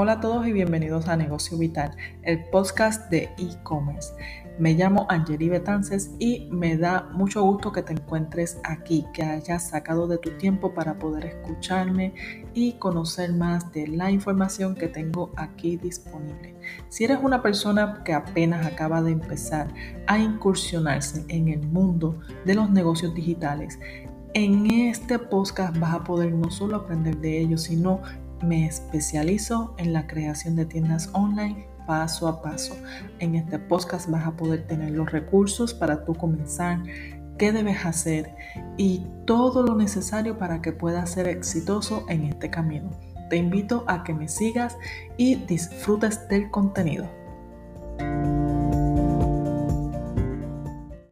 Hola a todos y bienvenidos a Negocio Vital, el podcast de e-commerce. Me llamo Angeli Betances y me da mucho gusto que te encuentres aquí, que hayas sacado de tu tiempo para poder escucharme y conocer más de la información que tengo aquí disponible. Si eres una persona que apenas acaba de empezar a incursionarse en el mundo de los negocios digitales, en este podcast vas a poder no solo aprender de ellos, sino me especializo en la creación de tiendas online paso a paso. En este podcast vas a poder tener los recursos para tú comenzar, qué debes hacer y todo lo necesario para que puedas ser exitoso en este camino. Te invito a que me sigas y disfrutes del contenido.